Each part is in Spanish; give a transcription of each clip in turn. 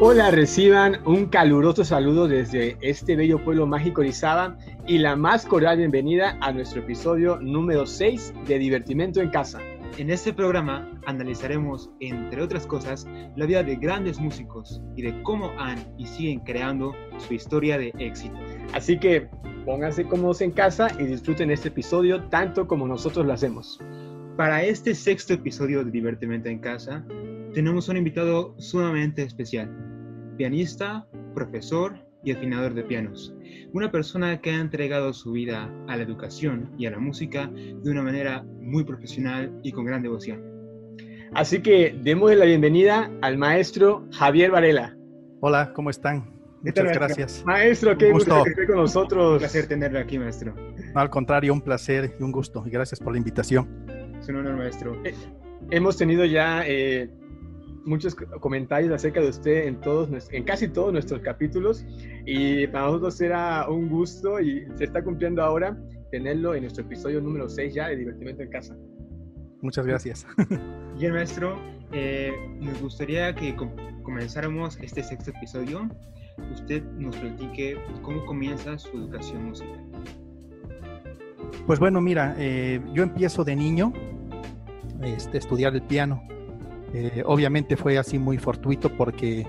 Hola, reciban un caluroso saludo desde este bello pueblo mágico Orizaba y la más cordial bienvenida a nuestro episodio número 6 de Divertimento en Casa. En este programa analizaremos, entre otras cosas, la vida de grandes músicos y de cómo han y siguen creando su historia de éxito. Así que pónganse cómodos en casa y disfruten este episodio tanto como nosotros lo hacemos. Para este sexto episodio de Divertimento en Casa, tenemos un invitado sumamente especial, pianista, profesor y afinador de pianos. Una persona que ha entregado su vida a la educación y a la música de una manera muy profesional y con gran devoción. Así que demos la bienvenida al maestro Javier Varela. Hola, ¿cómo están? Muchas gracias. Maestro, qué gusto. que esté con nosotros. Un placer tenerlo aquí, maestro. al contrario, un placer y un gusto. Y gracias por la invitación. Es un honor, maestro. Eh, hemos tenido ya eh, muchos comentarios acerca de usted en, todos, en casi todos nuestros capítulos y para nosotros era un gusto y se está cumpliendo ahora tenerlo en nuestro episodio número 6 ya de Divertimento en Casa. Muchas gracias. Bien, maestro, eh, nos gustaría que comenzáramos este sexto episodio. Usted nos platique cómo comienza su educación musical. Pues bueno, mira, eh, yo empiezo de niño este, estudiar el piano. Eh, obviamente fue así muy fortuito porque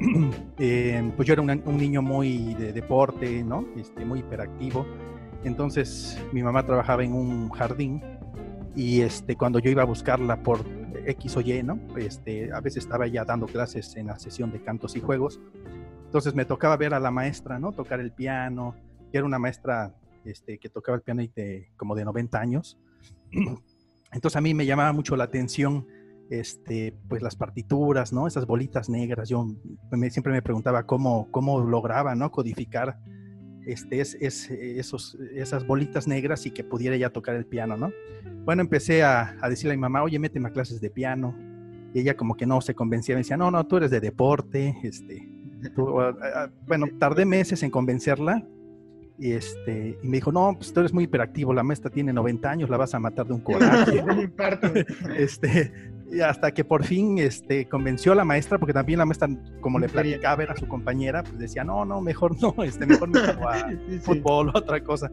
eh, pues yo era un, niño muy de deporte, ¿no? Este, muy hiperactivo. Entonces mi mamá trabajaba en un jardín y este, cuando yo iba a buscarla por X o Y, ¿no? Este, a veces estaba ya dando clases en la sesión de cantos y juegos. Entonces me tocaba ver a la maestra, ¿no? Tocar el piano. Y era una maestra este, que tocaba el piano de, como de 90 años. Entonces a mí me llamaba mucho la atención este, pues las partituras, ¿no? Esas bolitas negras. Yo siempre me preguntaba cómo, cómo lograba, ¿no? Codificar este, es, esos, esas bolitas negras y que pudiera ya tocar el piano, ¿no? Bueno, empecé a, decirle a mi mamá, oye, méteme a clases de piano. Y ella como que no se convencía, me decía, no, no, tú eres de deporte, este, bueno, tardé meses en convencerla y, este, y me dijo, no, pues tú eres muy hiperactivo, la maestra tiene 90 años, la vas a matar de un coraje. este, y hasta que por fin este, convenció a la maestra, porque también la maestra, como le platicaba, era su compañera, pues decía, no, no, mejor no, este, mejor me a fútbol o otra cosa.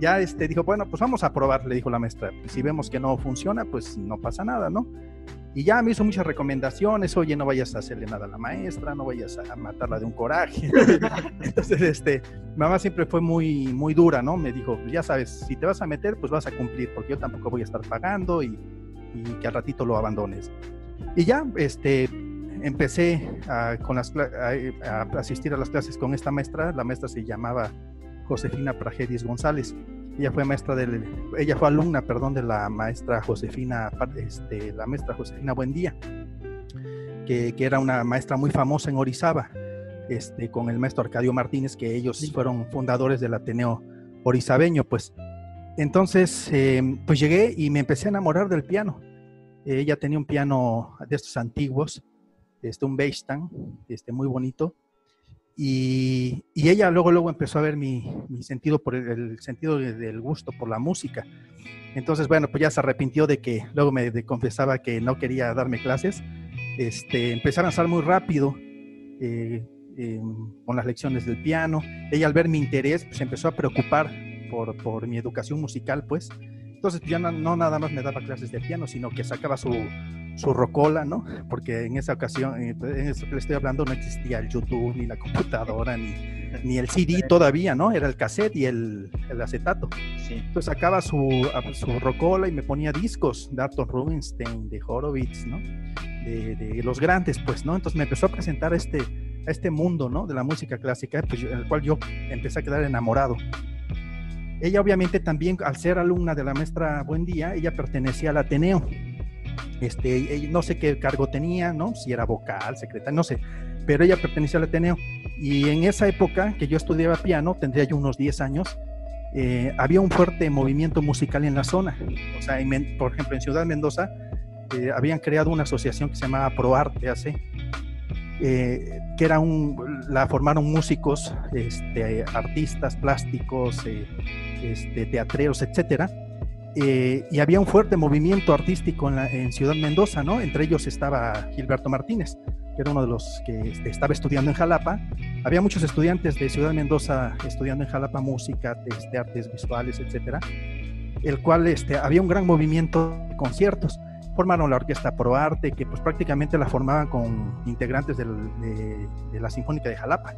Ya este, dijo, bueno, pues vamos a probar, le dijo la maestra. Si vemos que no funciona, pues no pasa nada, ¿no? Y ya me hizo muchas recomendaciones, oye, no vayas a hacerle nada a la maestra, no vayas a matarla de un coraje. Entonces, este, mamá siempre fue muy, muy dura, ¿no? Me dijo, ya sabes, si te vas a meter, pues vas a cumplir, porque yo tampoco voy a estar pagando y, que al ratito lo abandones. Y ya, este, empecé a, con las, a, asistir a las clases con esta maestra, la maestra se llamaba Josefina Pragedis González. Ella fue maestra del, ella fue alumna, perdón, de la maestra Josefina, este, la maestra Josefina Buendía, que, que era una maestra muy famosa en Orizaba, este, con el maestro Arcadio Martínez, que ellos fueron fundadores del Ateneo Orizabeño, pues. Entonces, em, pues llegué y me empecé a enamorar del piano. ella tenía un piano de estos antiguos, este, un Beistan, este, muy bonito, y, ella luego, luego empezó a ver mi, sentido por el, sentido del gusto por la música. Entonces, bueno, pues ya se arrepintió de que luego me confesaba que no quería darme clases. Este, empecé a avanzar muy rápido eh, con las lecciones del piano. Ella al ver mi interés, pues empezó a preocupar por, por mi educación musical, pues. Entonces, pues, ya no, no, nada más me daba clases de piano, sino que sacaba su, su rocola, ¿no? Porque en esa ocasión, en eso que le estoy hablando, no existía el YouTube, ni la computadora, ni, ni el CD todavía, ¿no? Era el cassette y el, el acetato. Sí. Entonces sacaba su, su rocola y me ponía discos de Arthur Rubinstein, de Horowitz, ¿no? De, de, los grandes, pues, ¿no? Entonces me empezó a presentar a este, a este mundo, ¿no? De la música clásica, pues, en el cual yo empecé a quedar enamorado. Ella obviamente también, al ser alumna de la maestra Buendía, ella pertenecía al Ateneo este, no sé qué cargo tenía, ¿no? Si era vocal, secretaria, no sé, pero ella pertenecía al Ateneo. Y en esa época que yo estudiaba piano, tendría yo unos 10 años, eh, había un fuerte movimiento musical en la zona. O sea, por ejemplo, en Ciudad Mendoza eh, habían creado una asociación que se llamaba ProArte hace, eh, que era un, la formaron músicos, este, artistas plásticos, este, teatreros, etcétera, eh, y había un fuerte movimiento artístico en, Ciudad Mendoza, ¿no? Entre ellos estaba Gilberto Martínez. que era uno de los que este, estaba estudiando en Jalapa. Había muchos estudiantes de Ciudad Mendoza estudiando en Jalapa música, este, artes visuales, etcétera, el cual este, había un gran movimiento de conciertos. Formaron la Orquesta Pro Arte, que pues prácticamente la formaban con integrantes de la Sinfónica de Jalapa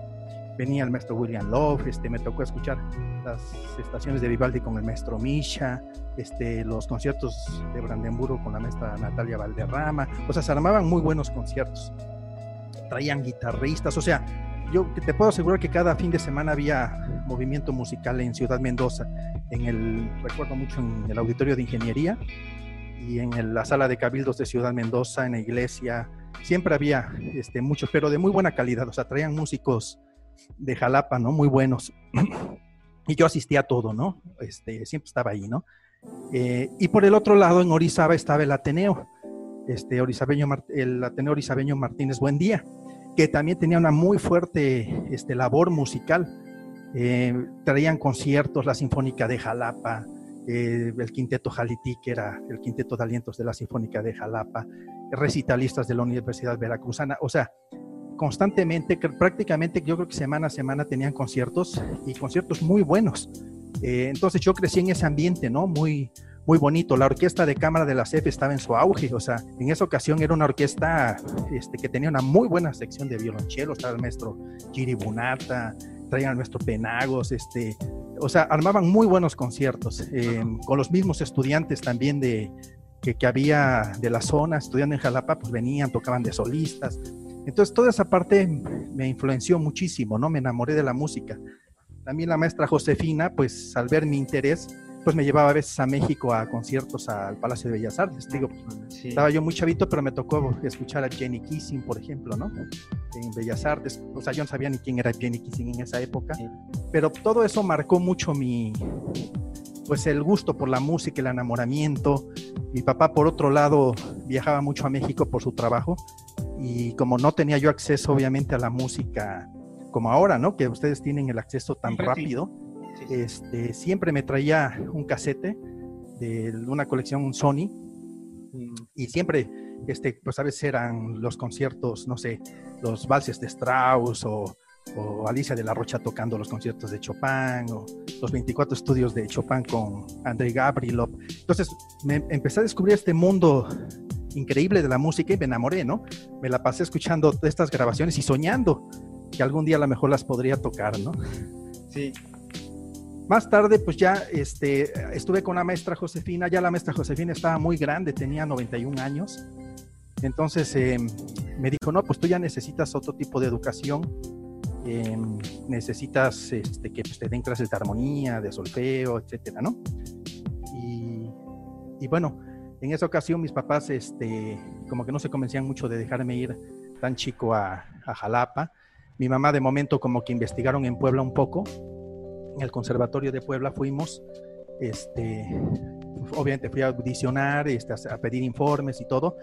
venía el maestro William Love, este, me tocó escuchar las estaciones de Vivaldi con el maestro Misha, este, los conciertos de Brandenburgo con la maestra Natalia Valderrama, o sea, se armaban muy buenos conciertos, traían guitarristas, o sea, yo te puedo asegurar que cada fin de semana había movimiento musical en Ciudad Mendoza, en el, recuerdo mucho en el auditorio de ingeniería y en la sala de cabildos de Ciudad Mendoza, en la iglesia, siempre había este, muchos, pero de muy buena calidad, o sea, traían músicos de Jalapa, ¿no? Muy buenos. y yo asistía a todo, ¿no? Este, siempre estaba ahí, ¿no? Eh, y por el otro lado, en Orizaba estaba el Ateneo, este, Orizabeño, el Ateneo Orizabeño Martínez Buendía, que también tenía una muy fuerte este, labor musical. Eh, traían conciertos, la Sinfónica de Jalapa, eh, el Quinteto Jalití, que era el Quinteto de Alientos de la Sinfónica de Jalapa, recitalistas de la Universidad Veracruzana, o sea, constantemente, prácticamente yo creo que semana a semana tenían conciertos y conciertos muy buenos. Eh, entonces yo crecí en ese ambiente, ¿no? Muy, muy bonito. La orquesta de cámara de la CEF estaba en su auge, o sea, en esa ocasión era una orquesta este, que tenía una muy buena sección de violonchelo, estaba el maestro Giri Bunata, traían al maestro Penagos, este, o sea, armaban muy buenos conciertos, eh, con los mismos estudiantes también de, que, que, había de la zona, estudiando en Jalapa, pues venían, tocaban de solistas, entonces toda esa parte me influenció muchísimo, ¿no? Me enamoré de la música. También la maestra Josefina, pues al ver mi interés, pues me llevaba a veces a México a conciertos al Palacio de Bellas Artes. Digo, estaba yo muy chavito, pero me tocó escuchar a Jenny Kissing, por ejemplo, ¿no? En Bellas Artes. O sea, yo no sabía ni quién era Jenny Kissing en esa época, pero todo eso marcó mucho mi, pues el gusto por la música, el enamoramiento. Mi papá, por otro lado, viajaba mucho a México por su trabajo y como no tenía yo acceso obviamente a la música como ahora, ¿no? Que ustedes tienen el acceso tan rápido, Este, siempre me traía un casete de una colección Sony. Y siempre, este, pues a veces eran los conciertos, no sé, los valses de Strauss o, o Alicia de la Rocha tocando los conciertos de Chopin o los 24 estudios de Chopin con Andrei Gabrilov. Entonces me empecé a descubrir este mundo increíble de la música y me enamoré, ¿no? Me la pasé escuchando estas grabaciones y soñando que algún día a lo mejor las podría tocar, ¿no? Sí. Más tarde, pues ya este, estuve con la maestra Josefina, ya la maestra Josefina estaba muy grande, tenía 91 años. Entonces em, me dijo, no, pues tú ya necesitas otro tipo de educación, em, necesitas este, que pues, te den clases de armonía, de solfeo, etcétera, ¿no? Y, y bueno, en esa ocasión mis papás, este, como que no se convencían mucho de dejarme ir tan chico a, Jalapa. Mi mamá de momento como que investigaron en Puebla un poco. En el Conservatorio de Puebla fuimos, este, obviamente fui a audicionar, este, a pedir informes y todo.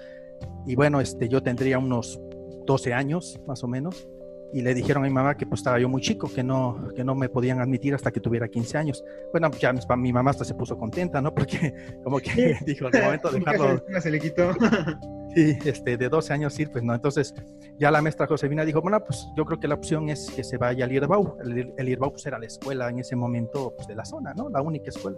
Y bueno, este, yo tendría unos 12 años más o menos y le dijeron a mi mamá que pues estaba yo muy chico, que no, que no me podían admitir hasta que tuviera 15 años. Bueno, ya mi, mamá hasta se puso contenta, ¿no? Porque como que dijo, el momento de dejarlo... se le quitó. sí, este, de 12 años sí, pues no. Entonces ya la maestra Josefina dijo, bueno, pues yo creo que la opción es que se vaya al IRBAU. El, el IRBAU pues era la escuela en ese momento pues, de la zona, ¿no? La única escuela.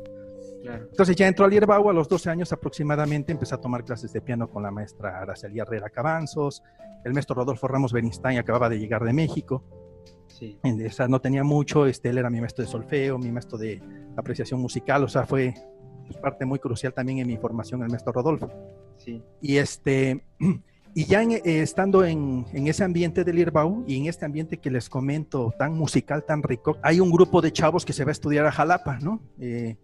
Entonces ya entró al IRBAU a los 12 años aproximadamente, empecé a tomar clases de piano con la maestra Araceli Herrera Cabanzos, el maestro Rodolfo Ramos Bernstein acababa de llegar de México. Sí. No tenía mucho, este, él era mi maestro de solfeo, mi maestro de apreciación musical, o sea, fue pues, parte muy crucial también en mi formación el maestro Rodolfo. Sí. Y este, y ya eh, estando en, en, ese ambiente del IRBAU y en este ambiente que les comento tan musical, tan rico, hay un grupo de chavos que se va a estudiar a Jalapa, ¿no? Eh,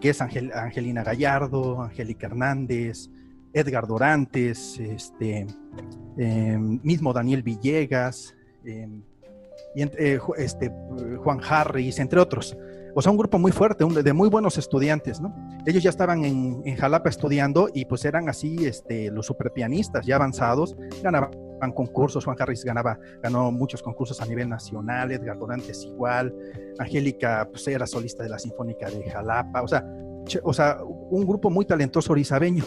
que es Angelina Gallardo, Angélica Hernández, Edgar Dorantes, este, em, mismo Daniel Villegas, em, y eh, este, Juan Harris, entre otros. O sea, un grupo muy fuerte, de muy buenos estudiantes, ¿no? Ellos ya estaban en, Jalapa estudiando y pues eran así este, los superpianistas ya avanzados, ganaban concursos, Juan Harris ganaba, ganó muchos concursos a nivel nacional, Edgar Dorantes igual, Angélica pues era solista de la Sinfónica de Jalapa, o sea, o sea, un grupo muy talentoso orizabeño.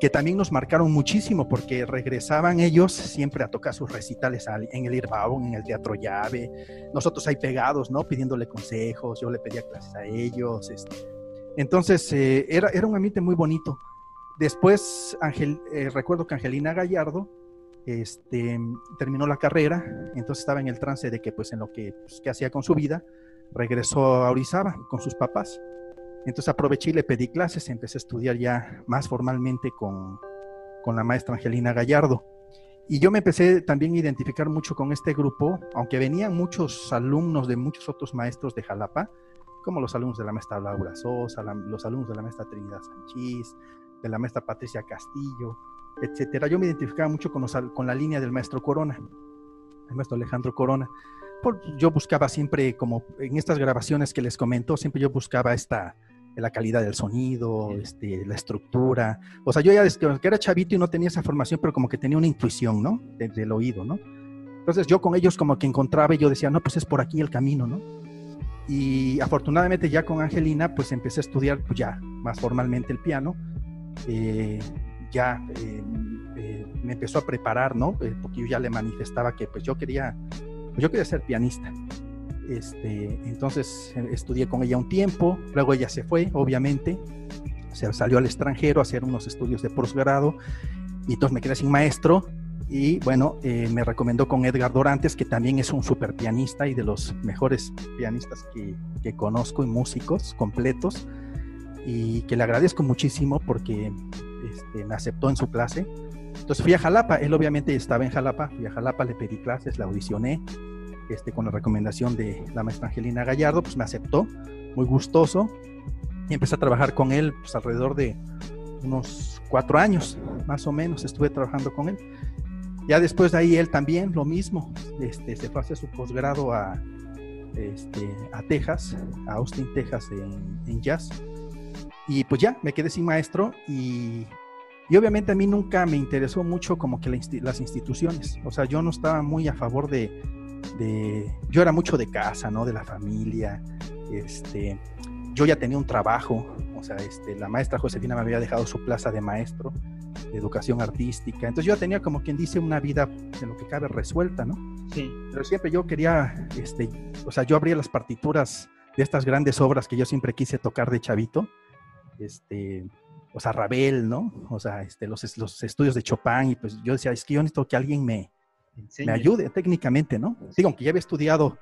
Que también nos marcaron muchísimo porque regresaban ellos siempre a tocar sus recitales en el Irbao, en el Teatro Llave, nosotros ahí pegados, ¿no? Pidiéndole consejos, yo le pedía clases a ellos. Este. Entonces, eh, era, era un ambiente muy bonito. Después, Ángel, eh, recuerdo que Angelina Gallardo este, terminó la carrera, entonces estaba en el trance de que, pues, en lo que, pues, hacía con su vida, regresó a Orizaba con sus papás. Entonces aproveché y le pedí clases, empecé a estudiar ya más formalmente con, con la maestra Angelina Gallardo. Y yo me empecé también a identificar mucho con este grupo, aunque venían muchos alumnos de muchos otros maestros de Jalapa, como los alumnos de la maestra Laura Sosa, los alumnos de la maestra Trinidad Sanchís, de la maestra Patricia Castillo, etcétera. Yo me identificaba mucho con, con la línea del maestro Corona, el maestro Alejandro Corona. Por, yo buscaba siempre, como en estas grabaciones que les comento, siempre yo buscaba esta, la calidad del sonido, este, la estructura. O sea, yo ya desde que era chavito y no tenía esa formación, pero como que tenía una intuición, ¿no? del oído, ¿no? Entonces yo con ellos como que encontraba y yo decía, no, pues es por aquí el camino, ¿no? Y afortunadamente ya con Angelina, pues empecé a estudiar pues ya más formalmente el piano. Eh, ya eh, eh, me empezó a preparar, ¿no? porque yo ya le manifestaba que pues yo quería, pues, yo quería ser pianista. Este, entonces estudié con ella un tiempo, luego ella se fue, obviamente, se salió al extranjero a hacer unos estudios de posgrado y entonces me quedé sin maestro y bueno, eh, me recomendó con Edgar Dorantes, que también es un super pianista y de los mejores pianistas que, que conozco y músicos completos y que le agradezco muchísimo porque este, me aceptó en su clase. Entonces fui a Jalapa, él obviamente estaba en Jalapa, fui a Jalapa, le pedí clases, la audicioné, este, con la recomendación de la maestra Angelina Gallardo, pues me aceptó, muy gustoso, y empecé a trabajar con él pues, alrededor de unos cuatro años, más o menos, estuve trabajando con él. Ya después de ahí él también, lo mismo, este, se fue a hacer su posgrado a, este, a Texas, a Austin, Texas, en, en, jazz. Y pues ya, me quedé sin maestro y, y obviamente a mí nunca me interesó mucho como que las instituciones. O sea, yo no estaba muy a favor de, yo era mucho de casa, ¿no? De la familia, este, yo ya tenía un trabajo, o sea, este, la maestra Josefina me había dejado su plaza de maestro de educación artística, entonces yo tenía como quien dice una vida de lo que cabe resuelta, ¿no? Sí. Pero siempre yo quería, este, o sea, yo abría las partituras de estas grandes obras que yo siempre quise tocar de chavito, este, o sea, Ravel, ¿no? O sea, este, los, los estudios de Chopin, y pues yo decía, es que yo necesito que alguien me, me ayude técnicamente, ¿no? Digo, aunque ya había estudiado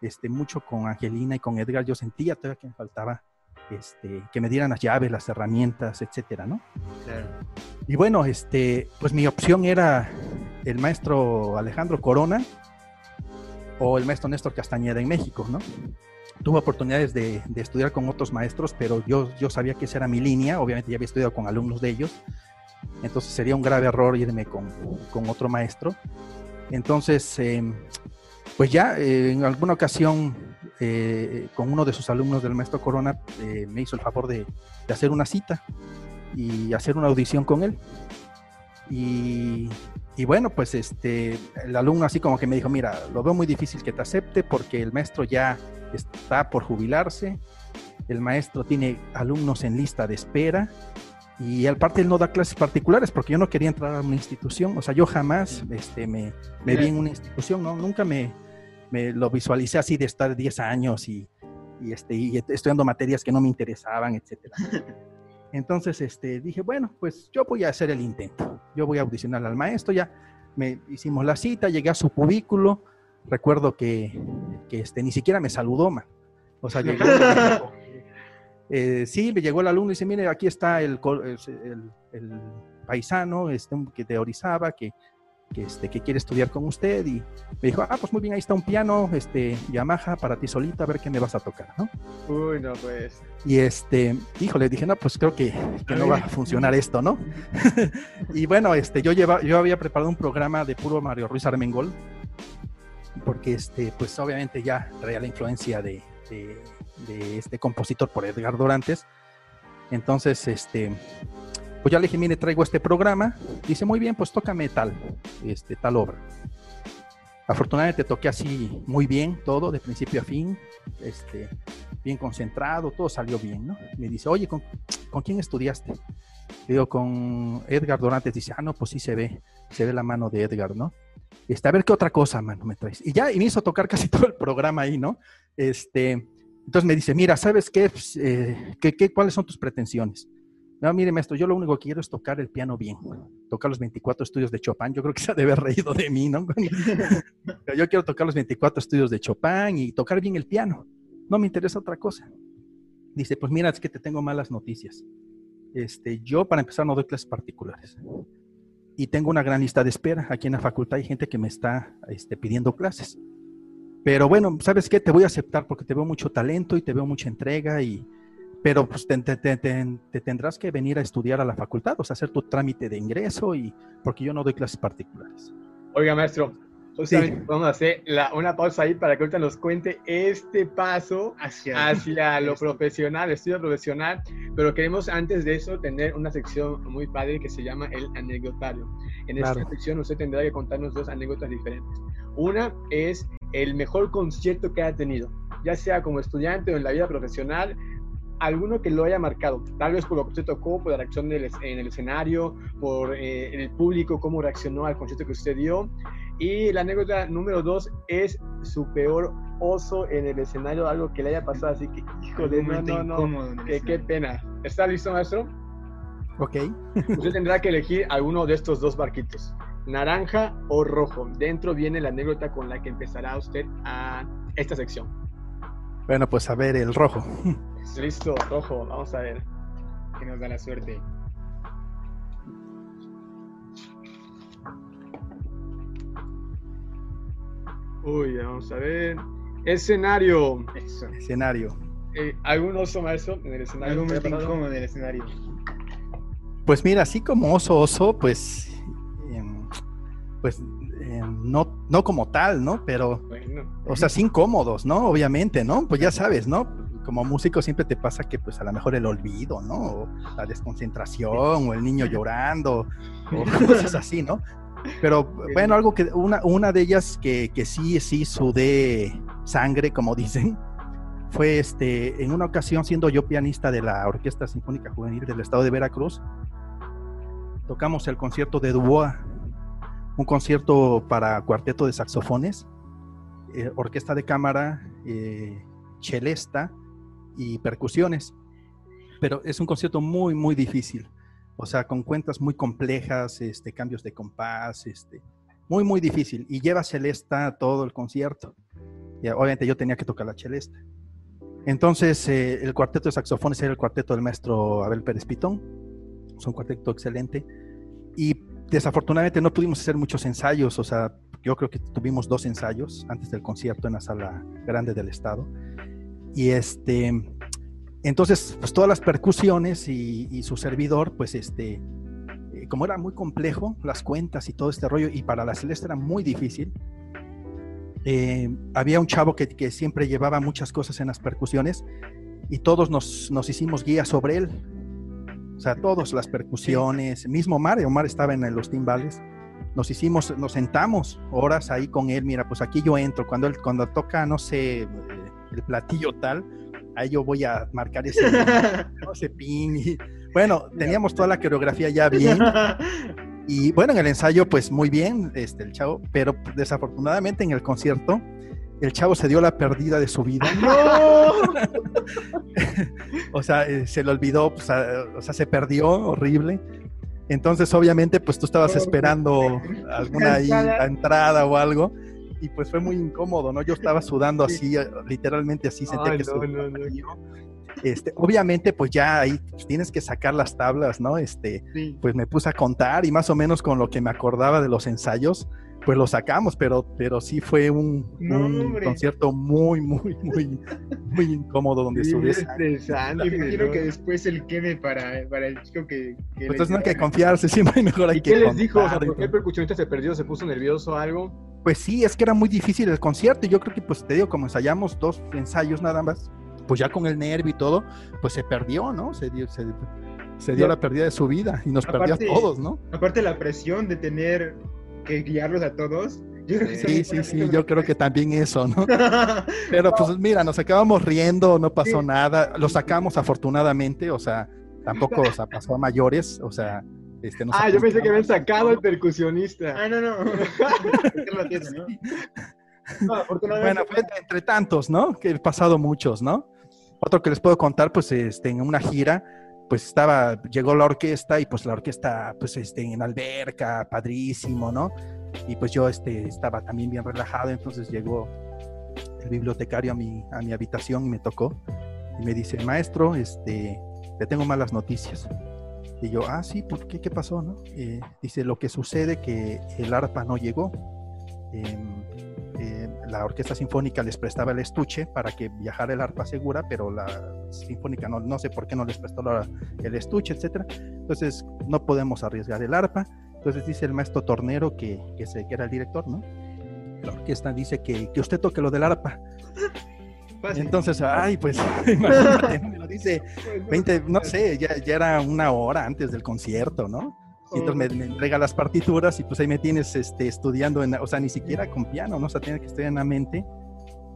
este, mucho con Angelina y con Edgar, yo sentía todavía que me faltaba este, que me dieran las llaves, las herramientas, etcétera, ¿no? Claro. Y bueno, este, pues mi opción era el maestro Alejandro Corona o el maestro Néstor Castañeda en México, ¿no? Tuve oportunidades de, de, estudiar con otros maestros, pero yo, yo sabía que esa era mi línea, obviamente ya había estudiado con alumnos de ellos, entonces sería un grave error irme con, con otro maestro. Entonces, em, pues ya eh, en alguna ocasión eh, con uno de sus alumnos del maestro Corona eh, me hizo el favor de, hacer una cita y hacer una audición con él. Y, bueno, pues este, el alumno así como que me dijo, mira, lo veo muy difícil que te acepte porque el maestro ya está por jubilarse, el maestro tiene alumnos en lista de espera y aparte él no da clases particulares porque yo no quería entrar a una institución, o sea, yo jamás este, me, me vi en una institución, ¿no? Nunca me, me lo visualicé así de estar 10 años y, y, este, y estudiando materias que no me interesaban, etcétera. Entonces este, dije, bueno, pues yo voy a hacer el intento, yo voy a audicionar al maestro, ya me hicimos la cita, llegué a su cubículo, recuerdo que, que este, ni siquiera me saludó, man. O sea, llegó, eh, sí, me llegó el alumno y dice, mire, aquí está el, el, paisano este, que te Orizaba, que, que, este, que quiere estudiar con usted. Y me dijo, ah, pues muy bien, ahí está un piano, este, Yamaha, para ti solita, a ver qué me vas a tocar, ¿no? Uy, no, pues. Y este, híjole, dije, no, pues creo que, que no va a funcionar esto, ¿no? y bueno, este, yo, lleva, yo había preparado un programa de puro Mario Ruiz Armengol, porque, este, pues obviamente ya traía la influencia de de este compositor por Edgar Dorantes. Entonces, este, pues ya le dije, mire, traigo este programa. Dice, muy bien, pues tócame tal, este, tal obra. Afortunadamente toqué así muy bien todo, de principio a fin, este, bien concentrado, todo salió bien, ¿no? Me dice, oye, ¿con, quién estudiaste? Digo, con Edgar Dorantes dice, ah, no, pues sí se ve, se ve la mano de Edgar, ¿no? Este, a ver qué otra cosa, mano, me traes. Y ya, y me hizo tocar casi todo el programa ahí, ¿no? Este, entonces me dice, mira, ¿sabes qué? Pues, eh, ¿qué, qué cuáles son tus pretensiones? No, mire, maestro, yo lo único que quiero es tocar el piano bien. Tocar los 24 estudios de Chopin. Yo creo que se ha de haber reído de mí, ¿no? yo quiero tocar los 24 estudios de Chopin y tocar bien el piano. No me interesa otra cosa. Dice, pues mira, es que te tengo malas noticias. Este, yo, para empezar, no doy clases particulares. Y tengo una gran lista de espera. Aquí en la facultad hay gente que me está este, pidiendo clases. Pero bueno, ¿sabes qué? Te voy a aceptar porque te veo mucho talento y te veo mucha entrega y, pero pues te, tendrás que venir a estudiar a la facultad, o sea, hacer tu trámite de ingreso y porque yo no doy clases particulares. Oiga, maestro, vamos a hacer una pausa ahí para que ahorita nos cuente este paso hacia, hacia lo profesional, estudio profesional, pero queremos antes de eso tener una sección muy padre que se llama el anecdotario. En esta sección usted tendrá que contarnos dos anécdotas diferentes. Una es el mejor concierto que ha tenido, ya sea como estudiante o en la vida profesional, alguno que lo haya marcado, tal vez por lo que usted tocó, por la reacción en el escenario, por eh, el público, cómo reaccionó al concierto que usted dio. Y la anécdota número dos es su peor oso en el escenario, algo que le haya pasado, así que, híjole, no, no, no, qué, qué pena. ¿Está listo, maestro? Ok. usted tendrá que elegir alguno de estos dos barquitos, naranja o rojo. Dentro viene la anécdota con la que empezará usted a esta sección. Bueno, pues a ver, el rojo. Listo, rojo, vamos a ver. Que nos da la suerte. Uy, vamos a ver. Escenario. Escenario. Eh, ¿Algún oso maestro en el escenario? Muy incómodo en el escenario. Pues mira, así como oso, oso, pues. Pues em, no, no como tal, ¿no? Pero. O sea, sin incómodos, ¿no? Obviamente, ¿no? Pues ya sabes, ¿no? como músico siempre te pasa que pues a lo mejor el olvido, ¿no? O la desconcentración, o el niño llorando, o cosas así, ¿no? Pero bueno, algo que, una, una de ellas que, que sí, sí sudé sangre, como dicen, fue este, en una ocasión siendo yo pianista de la Orquesta Sinfónica Juvenil del Estado de Veracruz, tocamos el concierto de Dubois, un concierto para cuarteto de saxofones, eh, orquesta de cámara, eh, chelesta y percusiones. Pero es un concierto muy, muy difícil. O sea, con cuentas muy complejas, este, cambios de compás, este, muy, muy difícil. Y lleva celesta todo el concierto. Y obviamente yo tenía que tocar la celesta. Entonces, eh, el cuarteto de saxofones era el cuarteto del maestro Abel Pérez Pitón. Es un cuarteto excelente. Desafortunadamente no pudimos hacer muchos ensayos. O sea, yo creo que tuvimos dos ensayos antes del concierto en la sala grande del estado. Y este, entonces, pues todas las percusiones y, su servidor, pues este, eh, como era muy complejo, las cuentas y todo este rollo, y para la celeste era muy difícil, eh, había un chavo que, que, siempre llevaba muchas cosas en las percusiones y todos nos, nos hicimos guías sobre él. O sea, todas las percusiones, mismo Omar, Omar estaba en los timbales, nos hicimos, nos sentamos horas ahí con él, mira, pues aquí yo entro, cuando él, cuando toca, no sé, el platillo tal, ahí yo voy a marcar ese, ese pin. Y, bueno, teníamos toda la coreografía ya bien. Y bueno, en el ensayo, pues muy bien, este, el chavo, pero desafortunadamente en el concierto, el chavo se dio la pérdida de su vida. ¡No! o sea, eh, se le olvidó, pues, o sea, se perdió horrible. Entonces, obviamente, pues tú estabas esperando alguna entrada o algo y pues fue muy incómodo, ¿no? Yo estaba sudando así, literalmente así, sentía que no, Este, obviamente, pues ya ahí tienes que sacar las tablas, ¿no? Este, pues me puse a contar y más o menos con lo que me acordaba de los ensayos, pues lo sacamos, pero, pero sí fue un, concierto muy, muy, muy, muy incómodo donde sí, Me imagino que después el quede para, para el chico que... que pues no hay que confiarse, siempre mejor hay ¿Y que ¿Qué les dijo? O sea, ¿Por qué el percusionista se perdió? ¿Se puso nervioso o algo? Pues sí, es que era muy difícil el concierto y yo creo que pues te digo, como ensayamos dos ensayos nada más, pues ya con el nervio y todo, pues se perdió, ¿no? Se dio, se, dio la pérdida de su vida y nos perdió a todos, ¿no? Aparte la presión de tener que guiarlos a todos. sí, sí, sí, yo creo que también eso, ¿no? Pero pues mira, nos acabamos riendo, no pasó nada, lo sacamos afortunadamente, o sea, tampoco o sea, pasó a mayores, o sea, este, ah, yo pensé que habían sacado el percusionista. Ah, no, no. bueno, fue entre tantos, ¿no? Que he pasado muchos, ¿no? Otro que les puedo contar, pues, este, en una gira, pues estaba, llegó la orquesta y pues la orquesta, pues, este, en alberca, padrísimo, ¿no? Y pues yo, este, estaba también bien relajado, entonces llegó el bibliotecario a mi, a mi habitación y me tocó y me dice, maestro, este, le tengo malas noticias. Y yo, ah, sí, ¿por qué? ¿Qué pasó? No? Eh, dice, lo que sucede que el arpa no llegó. Em, em, la orquesta sinfónica les prestaba el estuche para que viajara el arpa segura, pero la sinfónica no, no sé por qué no les prestó el estuche, etcétera. Entonces, no podemos arriesgar el arpa. Entonces dice el maestro Tornero, que, que, se, que era el director, ¿no? La orquesta dice que, que usted toque lo del arpa. Entonces, ay, pues, imagínate, me lo dice 20, no sé, ya, ya, era una hora antes del concierto, ¿no? Y entonces me, entrega las partituras y pues ahí me tienes este, estudiando, en, o sea, ni siquiera con piano, ¿no? O sea, tiene que estudiar en la mente,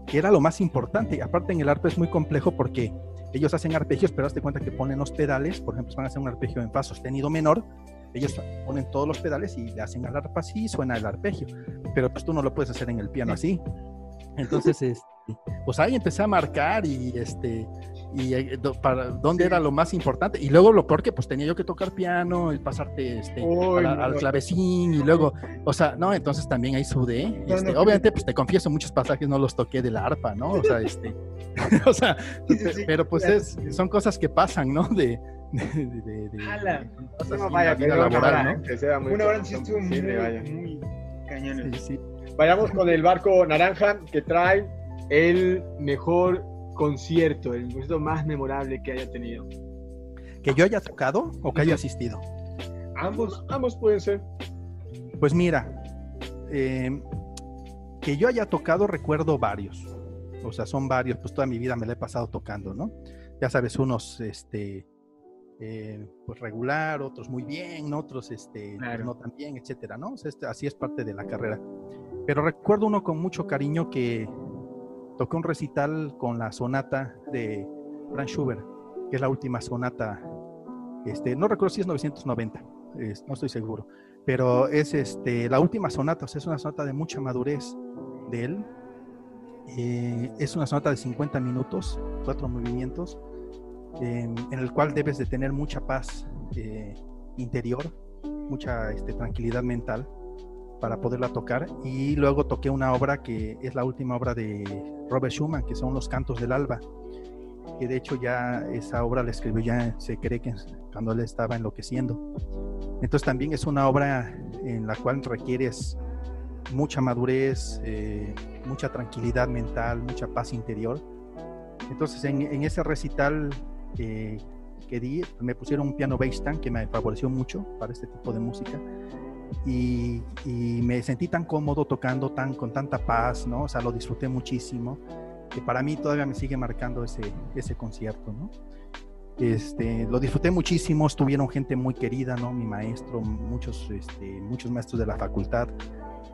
que era lo más importante. Aparte en el arpa es muy complejo porque ellos hacen arpegios, pero hazte cuenta que ponen los pedales, por ejemplo, van a hacer un arpegio en fa sostenido menor, ellos ponen todos los pedales y le hacen al arpa así y suena el arpegio, pero pues tú no lo puedes hacer en el piano así. Entonces, este, pues ahí empecé a marcar y este y eh, para dónde era lo más importante y luego lo peor que pues tenía yo que tocar piano y pasarte este al clavecín y luego o sea no entonces también ahí sudé este, obviamente pues te confieso muchos pasajes no los toqué de la arpa no o sea este o sea pero pues es, son cosas que pasan no de de, de, de, no vaya, laboral, ¿no? Que sea muy una hora sí estuvo muy, muy cañón. Vayamos con el barco naranja que trae el mejor concierto, el concierto más memorable que haya tenido? ¿Que yo haya tocado o que haya asistido? Ambos, ambos pueden ser. Pues mira, eh, que yo haya tocado recuerdo varios. O sea, son varios, pues toda mi vida me la he pasado tocando, ¿no? Ya sabes, unos, este, eh, pues regular, otros muy bien, otros, este, no tan bien, etcétera, ¿no? Este, así es parte de la carrera. Pero recuerdo uno con mucho cariño que toqué un recital con la sonata de Franz Schubert, que es la última sonata, este, no recuerdo si es 990, no estoy seguro, pero es este, la última sonata, o sea, es una sonata de mucha madurez de él. Eh, es una sonata de 50 minutos, cuatro movimientos, en el cual debes de tener mucha paz eh, interior, mucha este, tranquilidad mental para poderla tocar. Y luego toqué una obra que es la última obra de Robert Schumann, que son Los Cantos del Alba, que de hecho ya esa obra la escribió ya, se cree que cuando él estaba enloqueciendo. Entonces también es una obra en la cual requieres mucha madurez, eh, mucha tranquilidad mental, mucha paz interior. Entonces en, ese recital que di, me pusieron un piano bass que me favoreció mucho para este tipo de música y, me sentí tan cómodo tocando tan con tanta paz, ¿no? O sea, lo disfruté muchísimo, que para mí todavía me sigue marcando ese, ese concierto, ¿no? Este, lo disfruté muchísimo, estuvieron gente muy querida, ¿no? Mi maestro, muchos, este, muchos maestros de la facultad.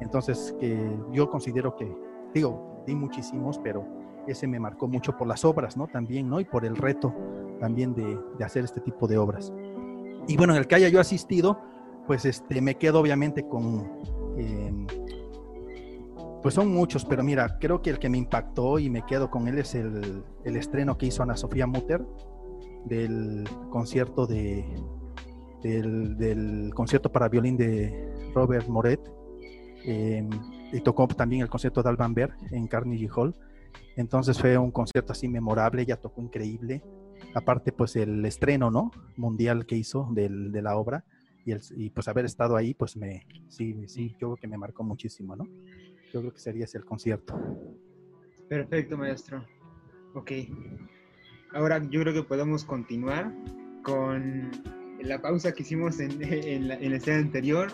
Entonces, que yo considero que, digo, di muchísimos, pero ese me marcó mucho por las obras, ¿no? También, ¿no? Y por el reto también de, de hacer este tipo de obras. Y bueno, en el que haya yo asistido, pues este, me quedo obviamente con, em, pues son muchos, pero mira, creo que el que me impactó y me quedo con él es el, el estreno que hizo Ana Sofía Mutter del concierto de, del, del, concierto para violín de Robert Moret. Em, y tocó también el concierto de Alban Berg en Carnegie Hall. Entonces fue un concierto así memorable, ella tocó increíble. Aparte, pues el estreno, ¿no? Mundial que hizo del, de la obra y, el, y, pues haber estado ahí, pues me, sí, sí, yo creo que me marcó muchísimo, ¿no? Yo creo que sería ese el concierto. Perfecto, maestro. Ok. Ahora yo creo que podemos continuar con la pausa que hicimos en, en la, en la escena anterior.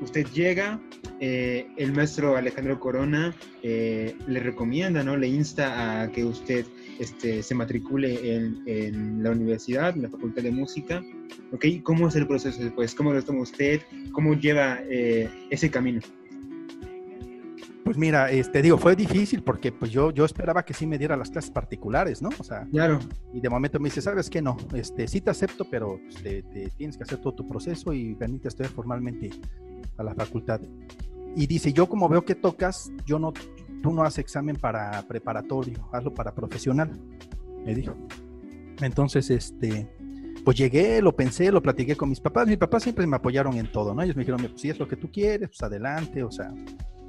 Usted llega, eh, el maestro Alejandro Corona eh, le recomienda, ¿no? Le insta a que usted este, se matricule en, en, la universidad, en la Facultad de Música. ¿Ok? ¿Cómo es el proceso después? ¿Cómo lo toma usted? ¿Cómo lleva eh, ese camino? Pues mira, este, digo, fue difícil porque pues yo, yo esperaba que sí me diera las clases particulares, ¿no? O sea, Claro. y de momento me dice, ¿sabes qué? No, este, sí te acepto, pero pues, te, te tienes que hacer todo tu proceso y venirte a estudiar formalmente a la facultad. Y dice, yo como veo que tocas, yo no, tú no haces examen para preparatorio, hazlo para profesional, me dijo. Entonces, este, pues llegué, lo pensé, lo platiqué con mis papás. Mis papás siempre me apoyaron en todo, ¿no? Ellos me dijeron, pues, si es lo que tú quieres, pues adelante, o sea,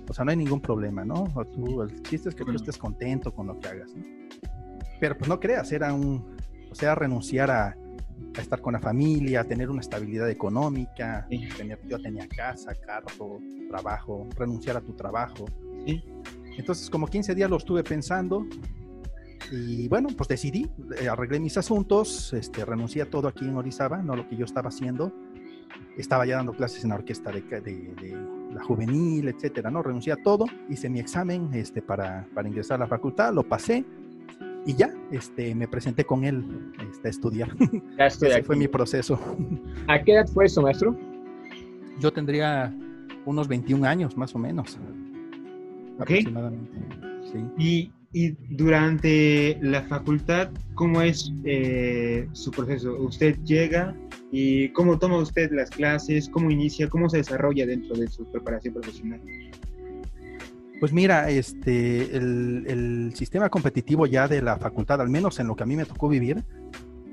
o sea, no hay ningún problema, ¿no? O tú, el chiste es que tú estés contento con lo que hagas, ¿no? Pero pues no creas, era un, o sea, renunciar a, a estar con la familia, a tener una estabilidad económica, Sí. tener- yo tenía casa, carro, trabajo, renunciar a tu trabajo. Sí. Entonces, como 15 días lo estuve pensando y bueno, pues decidí, eh, arreglé mis asuntos, este, renuncié a todo aquí en Orizaba, no lo que yo estaba haciendo. Estaba ya dando clases en la orquesta de, de- de la juvenil, etcétera, ¿no? Renuncié a todo, hice mi examen este, para, para ingresar a la facultad, lo pasé y ya, este, me presenté con él este, a estudiar. Ya estoy Ese aquí. fue mi proceso. ¿A qué edad fue eso, maestro? Yo tendría unos 21 años, más o menos. Ok. Aproximadamente. Sí. Y, y durante la facultad, ¿cómo es eh, su proceso? ¿Usted llega y cómo toma usted las clases? ¿Cómo inicia? ¿Cómo se desarrolla dentro de su preparación profesional? Pues mira, este, el, el sistema competitivo ya de la facultad, al menos en lo que a mí me tocó vivir,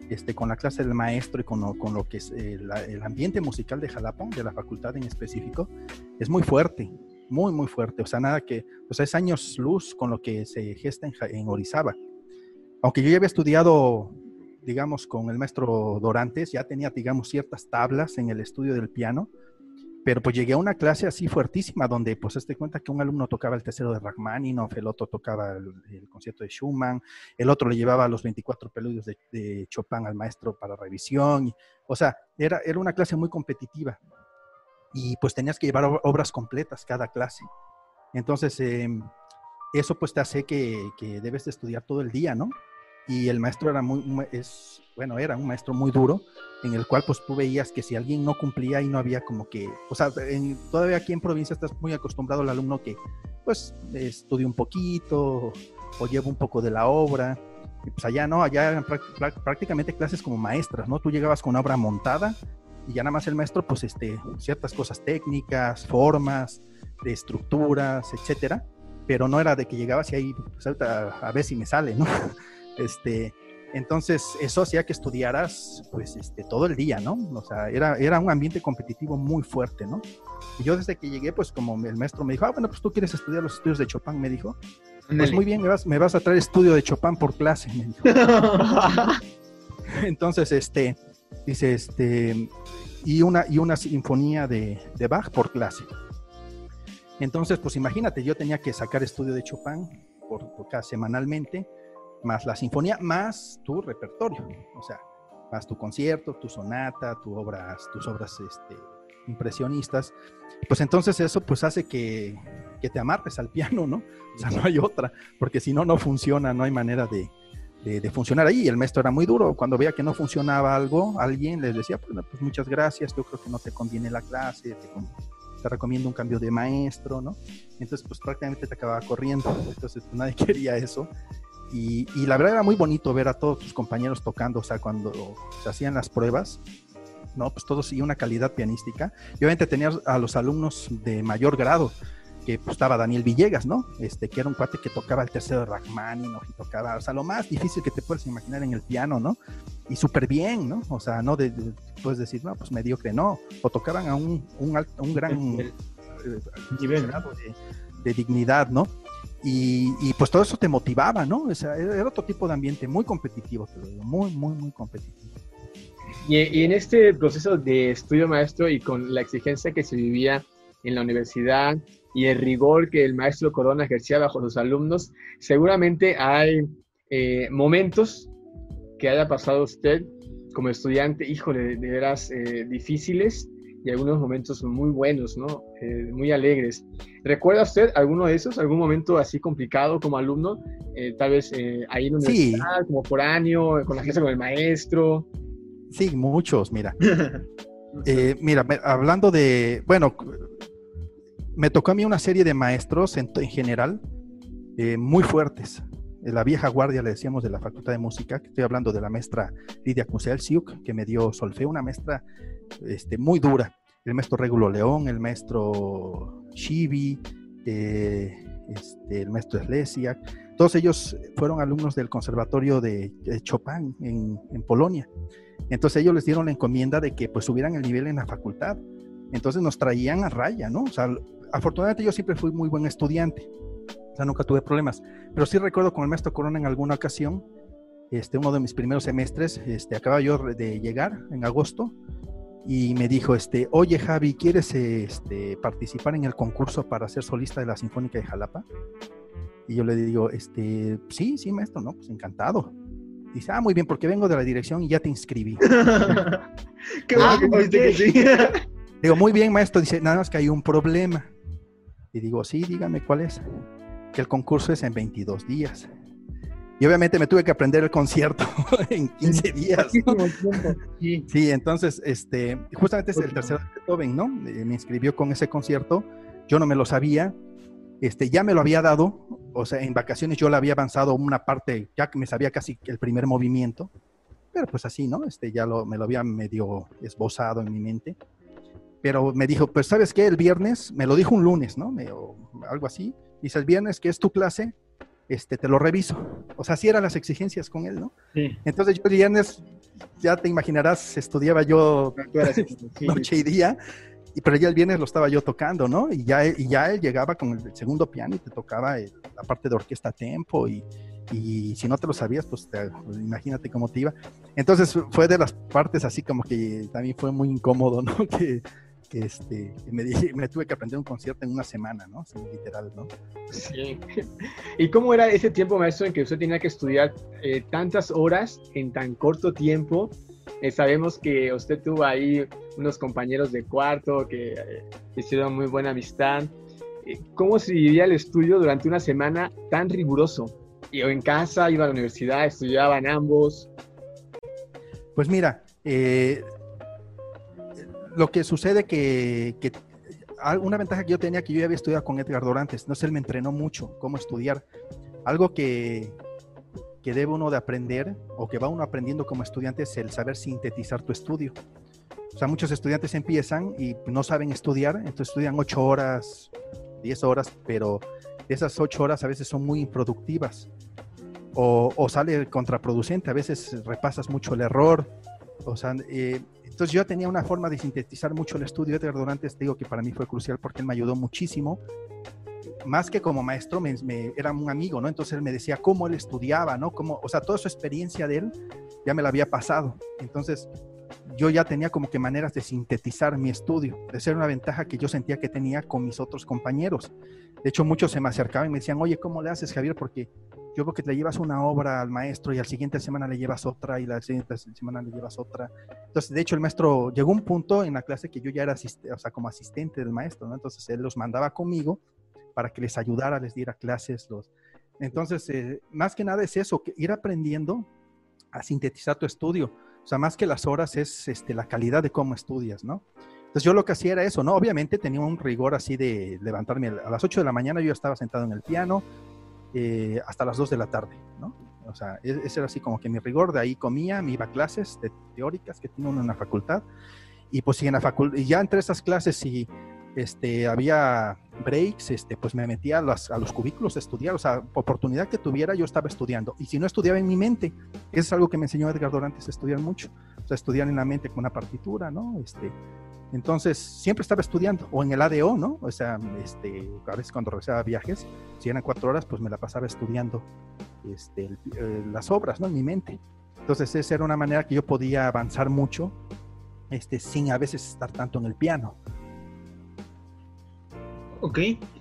este, con la clase del maestro y con lo, con lo que es eh, la- el ambiente musical de Jalapa, de la facultad en específico, es muy fuerte, muy, muy fuerte. O sea, nada que, o sea, es años luz con lo que se gesta en, Orizaba. Aunque yo ya había estudiado, digamos, con el maestro Dorantes, ya tenía, digamos, ciertas tablas en el estudio del piano, pero pues llegué a una clase así fuertísima donde pues te cuenta que un alumno tocaba el tercero de Rachmaninoff, el otro tocaba el, concierto de Schumann, el otro le llevaba los 24 preludios de, Chopin al maestro para revisión. o sea, era, era una clase muy competitiva y pues tenías que llevar ob- obras completas cada clase. Entonces, em, eso pues te hace que, que debes de estudiar todo el día, ¿no? Y el maestro era muy, es, bueno, era un maestro muy duro, en el cual pues tú veías que si alguien no cumplía y no había como que, o sea, en- todavía aquí en provincia estás muy acostumbrado al alumno que pues estudia un poquito o lleva un poco de la obra. Y pues allá no, allá eran prácticamente clases como maestras, ¿no? Tú llegabas con una obra montada y ya nada más el maestro pues este, ciertas cosas técnicas, formas, de estructuras, etcétera, pero no era de que llegabas y ahí pues, a ver si me sale, ¿no? Este, entonces, eso hacía que estudiaras, pues, este, todo el día, ¿no? O sea, era, era un ambiente competitivo muy fuerte, ¿no? Y yo desde que llegué, pues, como el maestro me dijo, ah, bueno, pues tú quieres estudiar los estudios de Chopin, me dijo. Pues muy bien, me vas, me vas a traer estudio de Chopin por clase, me dijo. Entonces, este, dice, este, y una, y una sinfonía de, Bach por clase. Entonces, pues imagínate, yo tenía que sacar estudio de Chopin por, por cada semanalmente, más la sinfonía, más tu repertorio, o sea, más tu concierto, tu sonata, tu obras, tus obras este, impresionistas. Pues entonces eso pues hace que, que te amarres al piano, ¿no? O sea, no hay otra, porque si no, no funciona, no hay manera de, de, funcionar ahí. El maestro era muy duro. Cuando veía que no funcionaba algo, alguien les decía, pues, pues muchas gracias, yo creo que no te conviene la clase, te, te recomiendo un cambio de maestro, ¿no? Entonces, pues prácticamente te acababa corriendo. Entonces, pues, nadie quería eso. Y, y la verdad era muy bonito ver a todos tus compañeros tocando, o sea, cuando se hacían las pruebas, ¿no? Pues todo seguía una calidad pianística. Y obviamente tenías a los alumnos de mayor grado, que pues, estaba Daniel Villegas, ¿no? Este, que era un cuate que tocaba el tercero de Rachmaninoff y tocaba, o sea, lo más difícil que te puedes imaginar en el piano, ¿no? Y súper bien, ¿no? O sea, no de, de- puedes decir, no, pues mediocre, no. O tocaban a un, un, alto- un gran El- eh, nivel. grado de, de dignidad, ¿no? Y, y, pues todo eso te motivaba, ¿no? O sea, era era otro tipo de ambiente muy competitivo, te lo digo, muy, muy, muy competitivo. Y, y en este proceso de estudio maestro y con la exigencia que se vivía en la universidad y el rigor que el maestro Corona ejercía bajo sus alumnos, seguramente hay eh, momentos que haya pasado usted como estudiante, híjole, de veras eh, difíciles y algunos momentos muy buenos, ¿no? Eh, muy alegres. ¿Recuerda usted alguno de esos, algún momento así complicado como alumno? Tal vez ahí en la Sí. universidad, como foráneo, con la clase con el maestro. Sí, muchos, mira. Eh, mira, hablando de, bueno, me tocó a mí una serie de maestros en, general eh, muy fuertes. La vieja guardia, le decíamos, de la Facultad de Música, estoy hablando de la maestra Lidia Cusel Siuk, que me dio solfeo, una maestra este, muy dura. El maestro Regulo León, el maestro Shivi, eh, este, el maestro Slesiak, todos ellos fueron alumnos del Conservatorio de, Chopin en, en, Polonia. Entonces ellos les dieron la encomienda de que pues subieran el nivel en la facultad. Entonces nos traían a raya, ¿no? O sea, afortunadamente yo siempre fui muy buen estudiante. O sea, nunca tuve problemas. Pero sí recuerdo con el maestro Corona en alguna ocasión, este, uno de mis primeros semestres, este, acababa yo de llegar en agosto y me dijo, este, oye Javi, ¿quieres este, participar en el concurso para ser solista de la Sinfónica de Jalapa? Y yo le digo, este, sí, sí, maestro, no, pues encantado. Dice, ah, muy bien, porque vengo de la dirección y ya te inscribí. Qué bueno ah, que sí. digo, muy bien, maestro. Dice, nada más que hay un problema. Y digo, sí, dígame cuál es. Que el concurso es en 22 días. Y obviamente me tuve que aprender el concierto en 15 días. Sí. entonces, este, justamente es el tercer Beethoven, ¿no? Eh, me inscribió con ese concierto. Yo no me lo sabía. Este, ya me lo había dado, o sea, en vacaciones yo le había avanzado una parte, ya que me sabía casi el primer movimiento, pero pues así, ¿no? Este, ya lo, me lo había medio esbozado en mi mente. Pero me dijo, pues sabes qué, el viernes, me lo dijo un lunes, ¿no? Me, algo así. Dice, el viernes que es tu clase, este, te lo reviso. O sea, así eran las exigencias con él, ¿no? Sí. Entonces yo el viernes, ya te imaginarás, estudiaba yo noche y día y, pero ya el viernes lo estaba yo tocando, ¿no? Y ya, y ya él llegaba con el segundo piano y te tocaba la parte de orquesta a tempo y, y si no te lo sabías, pues, pues, imagínate cómo te iba. Entonces fue de las partes así como que también fue muy incómodo, ¿no? Que, que este, me, me tuve que aprender un concierto en una semana, ¿no? literal, ¿no? Sí. ¿Y cómo era ese tiempo, maestro, en que usted tenía que estudiar eh, tantas horas en tan corto tiempo? Eh, sabemos que usted tuvo ahí unos compañeros de cuarto que eh, hicieron muy buena amistad. Eh, ¿Cómo se vivía el estudio durante una semana tan riguroso? ¿Iba en casa, iba a la universidad, estudiaban ambos? Pues mira, lo que sucede que, que una ventaja que yo tenía que yo ya había estudiado con Edgar Dorantes, no sé, él me entrenó mucho cómo estudiar. Algo que, que debe uno de aprender o que va uno aprendiendo como estudiante es el saber sintetizar tu estudio. O sea, muchos estudiantes empiezan y no saben estudiar, entonces estudian ocho horas, diez horas, pero esas ocho horas a veces son muy improductivas o, o sale contraproducente, a veces repasas mucho el error. O sea, eh, entonces yo tenía una forma de sintetizar mucho el estudio. Edgar Durantes, digo que para mí fue crucial porque él me ayudó muchísimo más que como maestro, me, era un amigo, ¿no? Entonces él me decía cómo él estudiaba, ¿no? Cómo, o sea, toda su experiencia de él ya me la había pasado. Entonces yo ya tenía como que maneras de sintetizar mi estudio, de ser una ventaja que yo sentía que tenía con mis otros compañeros. De hecho, muchos se me acercaban y me decían, oye, ¿cómo le haces, Javier? Porque yo veo que te llevas una obra al maestro y al siguiente semana le llevas otra y la siguiente semana le llevas otra. Entonces, de hecho, el maestro llegó un punto en la clase que yo ya era o sea, como asistente del maestro, ¿no? Entonces, él los mandaba conmigo para que les ayudara, les diera clases. Los... Entonces, eh, más que nada es eso, que ir aprendiendo a sintetizar tu estudio. O sea, más que las horas es este, la calidad de cómo estudias, ¿no? Entonces yo lo que hacía era eso, ¿no? Obviamente tenía un rigor así de levantarme a las 8 de la mañana, yo estaba sentado en el piano eh, hasta las 2 de la tarde, ¿no? O sea, e-, ese era así como que mi rigor, de ahí comía, me iba a clases de teóricas que tiene uno en la facultad, y pues sí, en la facultad, y ya entre esas clases, si este, había breaks, este, pues me metía a los, a los cubículos a estudiar, o sea, oportunidad que tuviera yo estaba estudiando. Y si no estudiaba en mi mente, eso es algo que me enseñó Edgar Dorantes, estudiar mucho, o sea, estudiar en la mente con una partitura, ¿no? Este, entonces, siempre estaba estudiando, o en el ADO, ¿no? O sea, este, a veces cuando regresaba viajes, si eran cuatro horas, pues me la pasaba estudiando este, eh, las obras, ¿no? En mi mente. Entonces, esa era una manera que yo podía avanzar mucho, este, sin a veces estar tanto en el piano. Ok,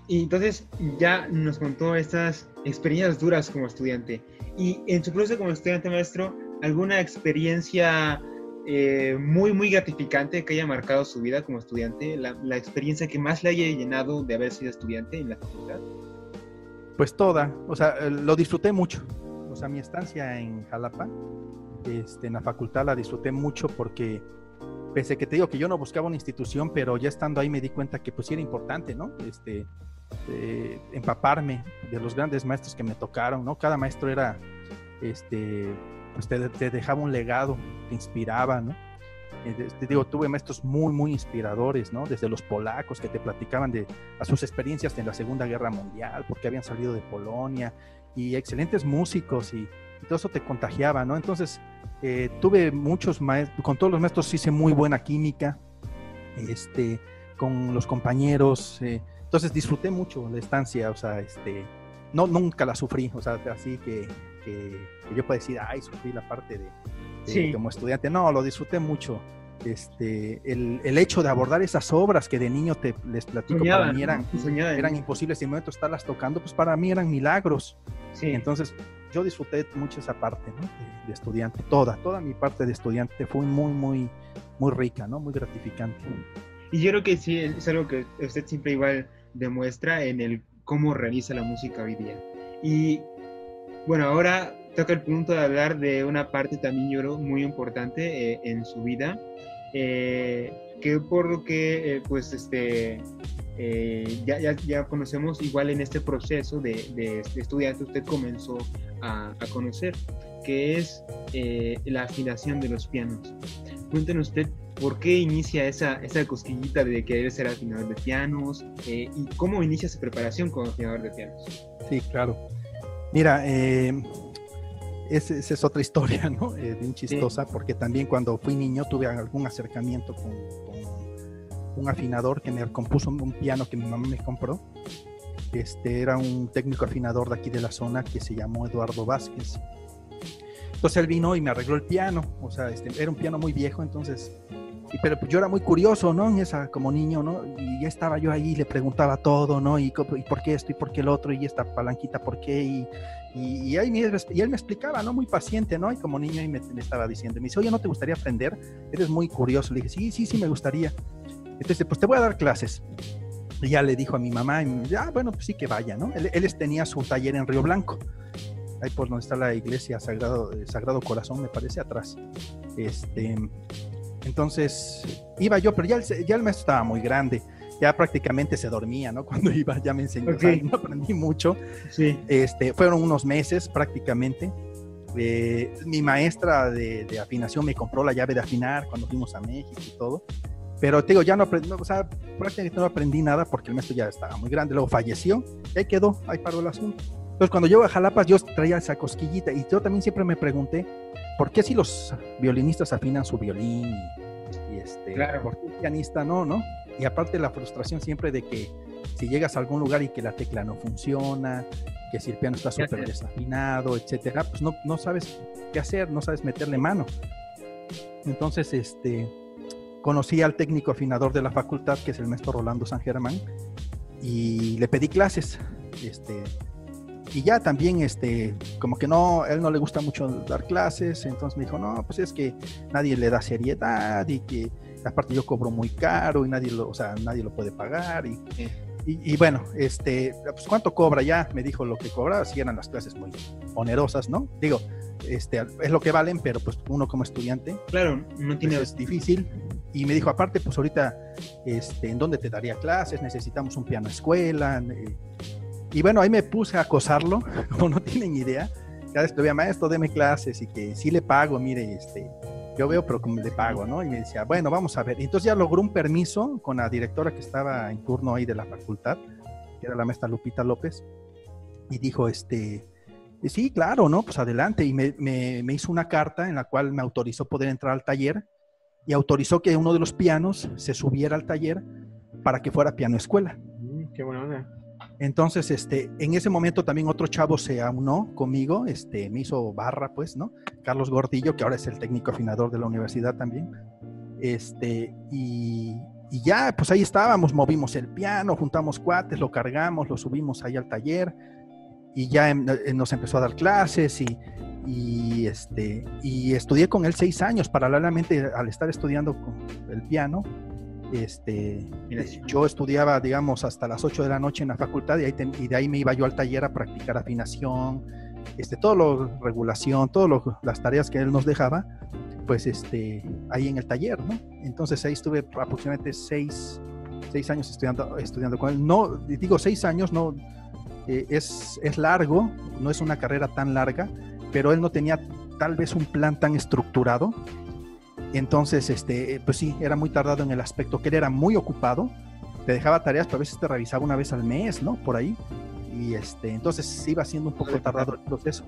y entonces ya nos contó estas experiencias duras como estudiante. Y en su proceso como estudiante maestro, ¿alguna experiencia eh, muy, muy gratificante que haya marcado su vida como estudiante? La, experiencia que más le haya llenado de haber sido estudiante en la facultad? Pues toda, o sea, eh, lo disfruté mucho. O sea, mi estancia en Jalapa, este, en la facultad la disfruté mucho porque pese que te digo que yo no buscaba una institución, pero ya estando ahí me di cuenta que pues era importante, ¿no? Este, eh, empaparme de los grandes maestros que me tocaron, ¿no? Cada maestro era, este, pues te, dejaba un legado, te inspiraba, ¿no? Eh, te digo, tuve maestros muy, muy inspiradores, ¿no? Desde los polacos que te platicaban de sus experiencias en la Segunda Guerra Mundial, porque habían salido de Polonia, y excelentes músicos, y, todo eso te contagiaba, ¿no? Entonces, eh, tuve muchos maestros, con todos los maestros hice muy buena química, este, con los compañeros, eh, entonces disfruté mucho la estancia, o sea, este, no, nunca la sufrí, o sea, así que, que, yo puedo decir, ay, sufrí la parte de, como estudiante, no, lo disfruté mucho. Este, el, el, hecho de abordar esas obras que de niño te les platico para mí eran, eran imposibles y en momento estarlas tocando, pues para mí eran milagros. Sí. Entonces, yo disfruté mucho esa parte ¿no? de, estudiante, toda, toda mi parte de estudiante fue muy, muy, muy rica, ¿no? Muy gratificante. Y yo creo que sí, es algo que usted siempre igual demuestra en el cómo realiza la música hoy día. Y bueno, ahora toca el punto de hablar de una parte también yo creo muy importante eh, en su vida, eh, que por lo que eh, pues este ya, ya, ya, conocemos igual en este proceso de, de, estudiante usted comenzó a, a conocer, que es la afinación de los pianos. Cuéntenos usted por qué inicia esa, esa cosquillita de querer ser afinador de pianos y cómo inicia su preparación como afinador de pianos. Sí, claro. Mira, eh, esa es otra historia, ¿no? Eh, bien chistosa, porque también cuando fui niño tuve algún acercamiento con, un afinador que me compuso un piano que mi mamá me compró. Este era un técnico afinador de aquí de la zona que se llamó Eduardo Vázquez. Entonces él vino y me arregló el piano, o sea, este, era un piano muy viejo, entonces pero pues yo era muy curioso, ¿no? En esa, como niño, ¿no? Y ya estaba yo ahí, le preguntaba todo, ¿no? Y, y por qué esto y por qué el otro, y esta palanquita, ¿por qué? Y, y, ahí y él me explicaba, ¿no? Muy paciente, ¿no? Y como niño ahí me, estaba diciendo, me dice, oye, ¿no te gustaría aprender? Eres muy curioso. Le dije, sí, sí, sí, me gustaría. Entonces, pues te voy a dar clases. Y ya le dijo a mi mamá, y ya, bueno, pues sí que vaya, ¿no? Él, él tenía su taller en Río Blanco ahí por donde está la iglesia Sagrado, Sagrado Corazón, me parece, atrás. Este, entonces, iba yo, pero ya el, ya el maestro estaba muy grande, ya prácticamente se dormía, ¿no? Cuando iba, ya me enseñó, no aprendí mucho. Sí. Este, fueron unos meses prácticamente. Eh, mi maestra de, afinación me compró la llave de afinar cuando fuimos a México y todo. Pero te digo, ya no aprendí, o sea, prácticamente no aprendí nada porque el maestro ya estaba muy grande. Luego falleció y ahí quedó, ahí paró el asunto. Entonces, cuando yo a Jalapas, yo traía esa cosquillita y yo también siempre me pregunté, ¿por qué si los violinistas afinan su violín y, este, claro. ¿por qué el pianista no, no? Y aparte la frustración siempre de que si llegas a algún lugar y que la tecla no funciona, que si el piano está súper desafinado, etcétera, pues no, no sabes qué hacer, no sabes meterle mano. Entonces, este, conocí al técnico afinador de la facultad, que es el maestro Rolando San Germán, y le pedí clases. Este, y ya también, este, como que no, él no le gusta mucho dar clases, entonces me dijo, no, pues es que nadie le da seriedad y que aparte yo cobro muy caro y nadie lo, o sea, nadie lo puede pagar y, y, bueno, este, pues cuánto cobra ya, me dijo lo que cobra, si eran las clases muy onerosas, ¿no? Digo, este, es lo que valen, pero pues uno como estudiante, claro, no tiene, pues, es difícil. Y me dijo, aparte, pues ahorita, este, ¿en dónde te daría clases? Necesitamos un piano escuela. Eh, y bueno, ahí me puse a acosarlo, como no tienen idea. Cada vez maestro, deme clases y que sí le pago, mire, este, yo veo, pero como le pago, ¿no? Y me decía, bueno, vamos a ver. Entonces ya logró un permiso con la directora que estaba en turno ahí de la facultad, que era la maestra Lupita López, y dijo, este, sí, claro, ¿no? Pues adelante. Y me, me, me hizo una carta en la cual me autorizó poder entrar al taller y autorizó que uno de los pianos se subiera al taller para que fuera piano escuela. Mm, qué buena onda. Entonces, este, en ese momento también otro chavo se aunó conmigo, este, me hizo barra, pues, ¿no? Carlos Gordillo, que ahora es el técnico afinador de la universidad también. Este, y, ya, pues ahí estábamos, movimos el piano, juntamos cuates, lo cargamos, lo subimos ahí al taller y ya em, eh, nos empezó a dar clases y, y, este, y estudié con él seis años, paralelamente al estar estudiando con el piano este, yo estudiaba, digamos, hasta las 8 de la noche en la facultad y, ahí y de ahí me iba yo al taller a practicar afinación, este, todo lo, regulación, todas las tareas que él nos dejaba. pues este, ahí en el taller, ¿no? Entonces ahí estuve aproximadamente seis, seis años estudiando, estudiando con él. No, digo seis años, no, eh, es, es largo, no es una carrera tan larga, pero él no tenía tal vez un plan tan estructurado. Entonces, este, pues sí, era muy tardado en el aspecto que él era muy ocupado, te dejaba tareas, pero a veces te revisaba una vez al mes, ¿no? Por ahí. Y este, entonces iba siendo un poco tardado el proceso.